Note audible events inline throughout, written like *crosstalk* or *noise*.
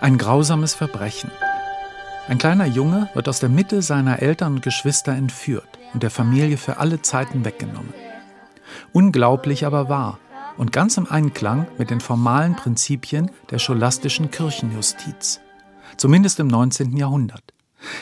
Ein grausames Verbrechen. Ein kleiner Junge wird aus der Mitte seiner Eltern und Geschwister entführt und der Familie für alle Zeiten weggenommen. Unglaublich aber wahr und ganz im Einklang mit den formalen Prinzipien der scholastischen Kirchenjustiz, zumindest im 19. Jahrhundert.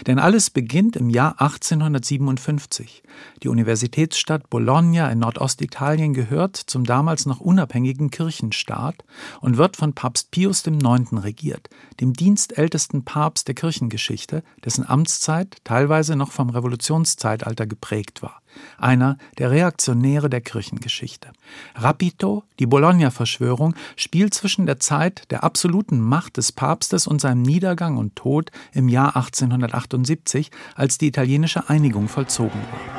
Denn alles beginnt im Jahr 1857. Die Universitätsstadt Bologna in Nordostitalien gehört zum damals noch unabhängigen Kirchenstaat und wird von Papst Pius IX. regiert, dem dienstältesten Papst der Kirchengeschichte, dessen Amtszeit teilweise noch vom Revolutionszeitalter geprägt war einer der Reaktionäre der Kirchengeschichte. Rapito, die Bologna-Verschwörung, spielt zwischen der Zeit der absoluten Macht des Papstes und seinem Niedergang und Tod im Jahr 1878, als die italienische Einigung vollzogen war.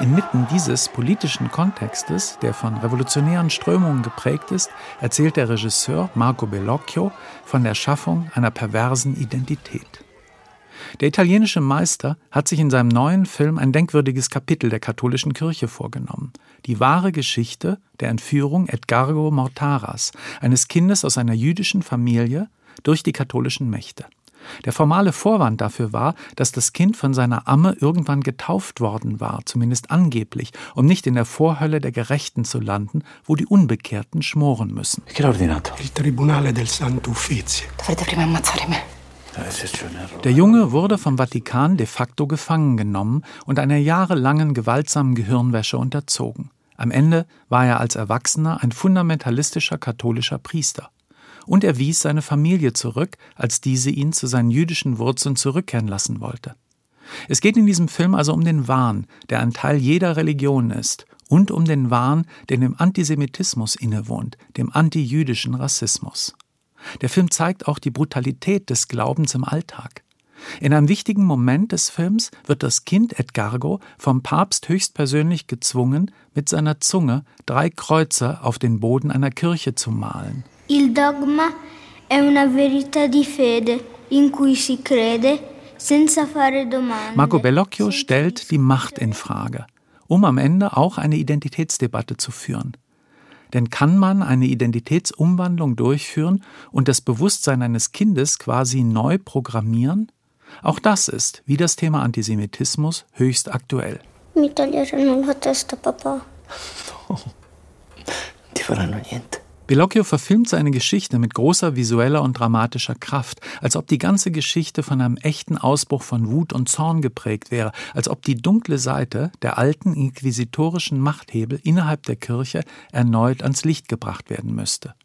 Inmitten dieses politischen Kontextes, der von revolutionären Strömungen geprägt ist, erzählt der Regisseur Marco Bellocchio von der Schaffung einer perversen Identität. Der italienische Meister hat sich in seinem neuen Film ein denkwürdiges Kapitel der katholischen Kirche vorgenommen. Die wahre Geschichte der Entführung Edgargo Mortaras, eines Kindes aus einer jüdischen Familie, durch die katholischen Mächte. Der formale Vorwand dafür war, dass das Kind von seiner Amme irgendwann getauft worden war, zumindest angeblich, um nicht in der Vorhölle der Gerechten zu landen, wo die Unbekehrten schmoren müssen. Der Junge wurde vom Vatikan de facto gefangen genommen und einer jahrelangen gewaltsamen Gehirnwäsche unterzogen. Am Ende war er als Erwachsener ein fundamentalistischer katholischer Priester und er wies seine Familie zurück, als diese ihn zu seinen jüdischen Wurzeln zurückkehren lassen wollte. Es geht in diesem Film also um den Wahn, der ein Teil jeder Religion ist, und um den Wahn, der dem Antisemitismus innewohnt, dem antijüdischen Rassismus. Der Film zeigt auch die Brutalität des Glaubens im Alltag. In einem wichtigen Moment des Films wird das Kind Edgargo vom Papst höchstpersönlich gezwungen, mit seiner Zunge drei Kreuze auf den Boden einer Kirche zu malen. Il dogma è una verità di fede in cui si crede senza fare domande. Marco Bellocchio stellt die Macht in Frage, um am Ende auch eine Identitätsdebatte zu führen. Denn kann man eine Identitätsumwandlung durchführen und das Bewusstsein eines Kindes quasi neu programmieren? Auch das ist, wie das Thema Antisemitismus, höchst aktuell. Mi toglieranno la testa, papà. No, *laughs* ti faranno niente. Bellocchio verfilmt seine Geschichte mit großer visueller und dramatischer Kraft, als ob die ganze Geschichte von einem echten Ausbruch von Wut und Zorn geprägt wäre, als ob die dunkle Seite der alten inquisitorischen Machthebel innerhalb der Kirche erneut ans Licht gebracht werden müsste.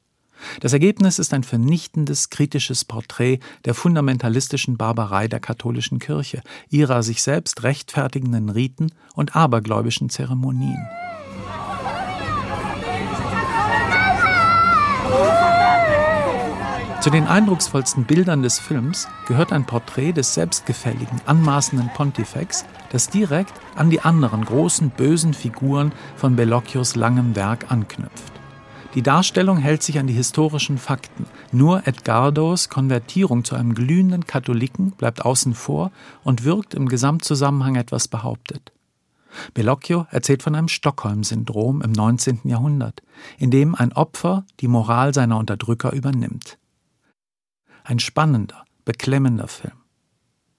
Das Ergebnis ist ein vernichtendes, kritisches Porträt der fundamentalistischen Barbarei der katholischen Kirche, ihrer sich selbst rechtfertigenden Riten und abergläubischen Zeremonien. Zu den eindrucksvollsten Bildern des Films gehört ein Porträt des selbstgefälligen, anmaßenden Pontifex, das direkt an die anderen großen bösen Figuren von Bellocchios langem Werk anknüpft. Die Darstellung hält sich an die historischen Fakten. Nur Edgardos Konvertierung zu einem glühenden Katholiken bleibt außen vor und wirkt im Gesamtzusammenhang etwas behauptet. Bellocchio erzählt von einem Stockholm-Syndrom im 19. Jahrhundert, in dem ein Opfer die Moral seiner Unterdrücker übernimmt. Ein spannender, beklemmender Film.